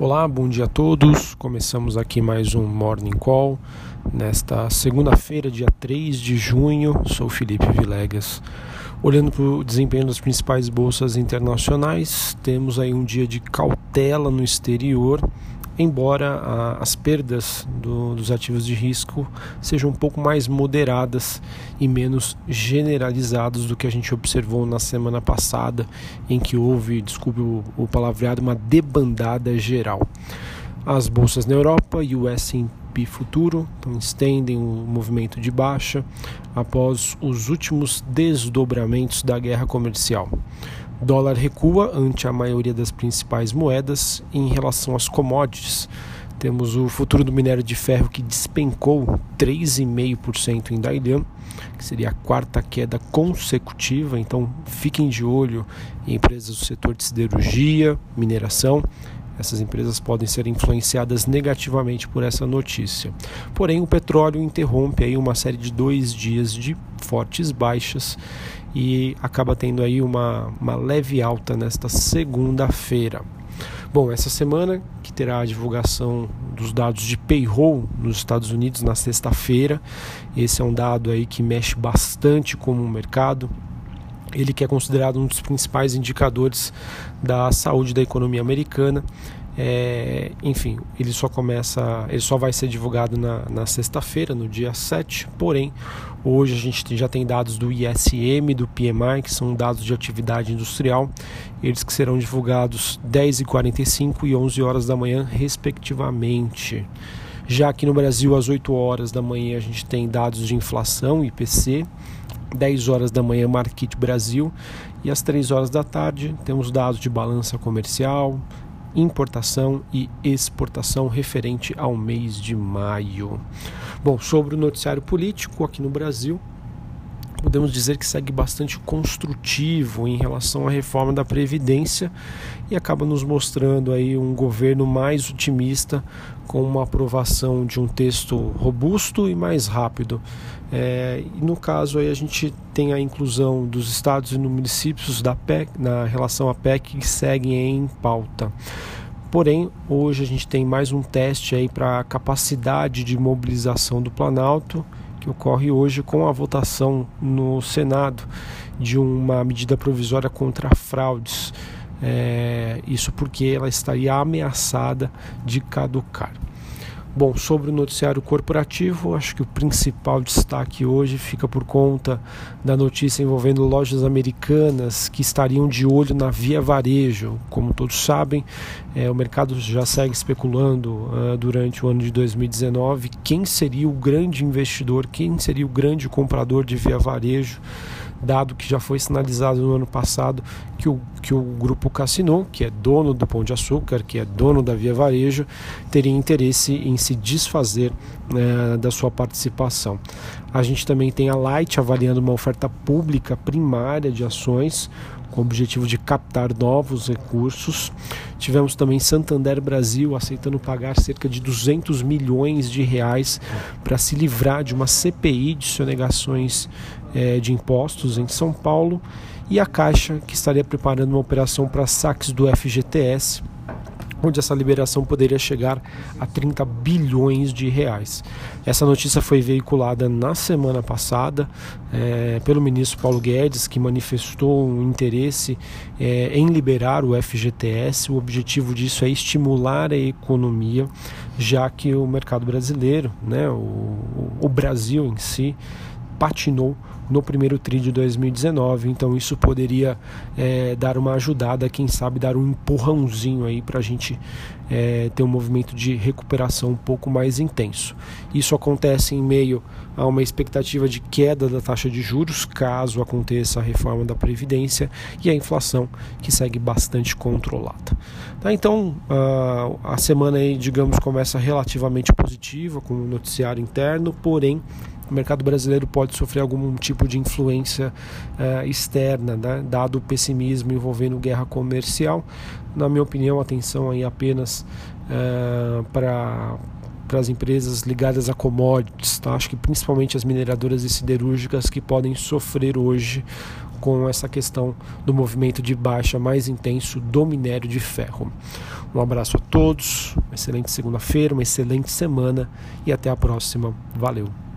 Olá, bom dia a todos. Começamos aqui mais um Morning Call nesta segunda-feira, dia 3 de junho. Sou Felipe Vilegas. Olhando para o desempenho das principais bolsas internacionais, temos aí um dia de cautela no exterior embora a, as perdas do, dos ativos de risco sejam um pouco mais moderadas e menos generalizadas do que a gente observou na semana passada, em que houve, desculpe o, o palavreado, uma debandada geral. As bolsas na Europa e o S&P futuro então, estendem o movimento de baixa após os últimos desdobramentos da guerra comercial. Dólar recua ante a maioria das principais moedas em relação às commodities. Temos o futuro do minério de ferro que despencou 3,5% em Dalian, que seria a quarta queda consecutiva. Então fiquem de olho em empresas do setor de siderurgia, mineração. Essas empresas podem ser influenciadas negativamente por essa notícia. Porém, o petróleo interrompe aí uma série de dois dias de fortes baixas e acaba tendo aí uma, uma leve alta nesta segunda-feira. Bom, essa semana que terá a divulgação dos dados de payroll nos Estados Unidos na sexta-feira. Esse é um dado aí que mexe bastante com o mercado. Ele que é considerado um dos principais indicadores da saúde da economia americana é, enfim, ele só começa, ele só vai ser divulgado na, na sexta-feira, no dia 7, porém, hoje a gente já tem dados do ISM, do PMI, que são dados de atividade industrial, eles que serão divulgados 10h45 e 11 horas da manhã, respectivamente. Já aqui no Brasil, às 8 horas da manhã, a gente tem dados de inflação, IPC, 10 horas da manhã, Market Brasil, e às 3 horas da tarde, temos dados de balança comercial, importação e exportação referente ao mês de maio. Bom, sobre o noticiário político aqui no Brasil, podemos dizer que segue bastante construtivo em relação à reforma da previdência e acaba nos mostrando aí um governo mais otimista com uma aprovação de um texto robusto e mais rápido. É, e no caso aí a gente tem a inclusão dos estados e municípios da PEC na relação à PEC que seguem em pauta. Porém, hoje a gente tem mais um teste aí para a capacidade de mobilização do Planalto que ocorre hoje com a votação no Senado de uma medida provisória contra fraudes. É, isso porque ela estaria ameaçada de caducar. Bom, sobre o noticiário corporativo, acho que o principal destaque hoje fica por conta da notícia envolvendo lojas americanas que estariam de olho na Via Varejo. Como todos sabem, é, o mercado já segue especulando uh, durante o ano de 2019 quem seria o grande investidor, quem seria o grande comprador de Via Varejo dado que já foi sinalizado no ano passado que o, que o grupo Cassino, que é dono do Pão de Açúcar, que é dono da Via Varejo, teria interesse em se desfazer né, da sua participação. A gente também tem a Light avaliando uma oferta pública primária de ações com o objetivo de captar novos recursos. Tivemos também Santander Brasil aceitando pagar cerca de 200 milhões de reais para se livrar de uma CPI de sonegações é, de impostos em São Paulo e a Caixa que estaria preparando uma operação para saques do FGTS onde essa liberação poderia chegar a 30 bilhões de reais. Essa notícia foi veiculada na semana passada é, pelo ministro Paulo Guedes, que manifestou um interesse é, em liberar o FGTS. O objetivo disso é estimular a economia, já que o mercado brasileiro, né, o, o Brasil em si, patinou no primeiro TRI de 2019, então isso poderia é, dar uma ajudada, quem sabe dar um empurrãozinho aí para a gente é, ter um movimento de recuperação um pouco mais intenso. Isso acontece em meio a uma expectativa de queda da taxa de juros, caso aconteça a reforma da Previdência, e a inflação que segue bastante controlada. Tá, então a, a semana aí, digamos, começa relativamente positiva com o noticiário interno, porém o mercado brasileiro pode sofrer algum tipo de influência uh, externa, né? dado o pessimismo envolvendo guerra comercial. Na minha opinião, atenção aí apenas uh, para para as empresas ligadas a commodities, tá? acho que principalmente as mineradoras e siderúrgicas que podem sofrer hoje com essa questão do movimento de baixa mais intenso do minério de ferro. Um abraço a todos, uma excelente segunda-feira, uma excelente semana e até a próxima. Valeu!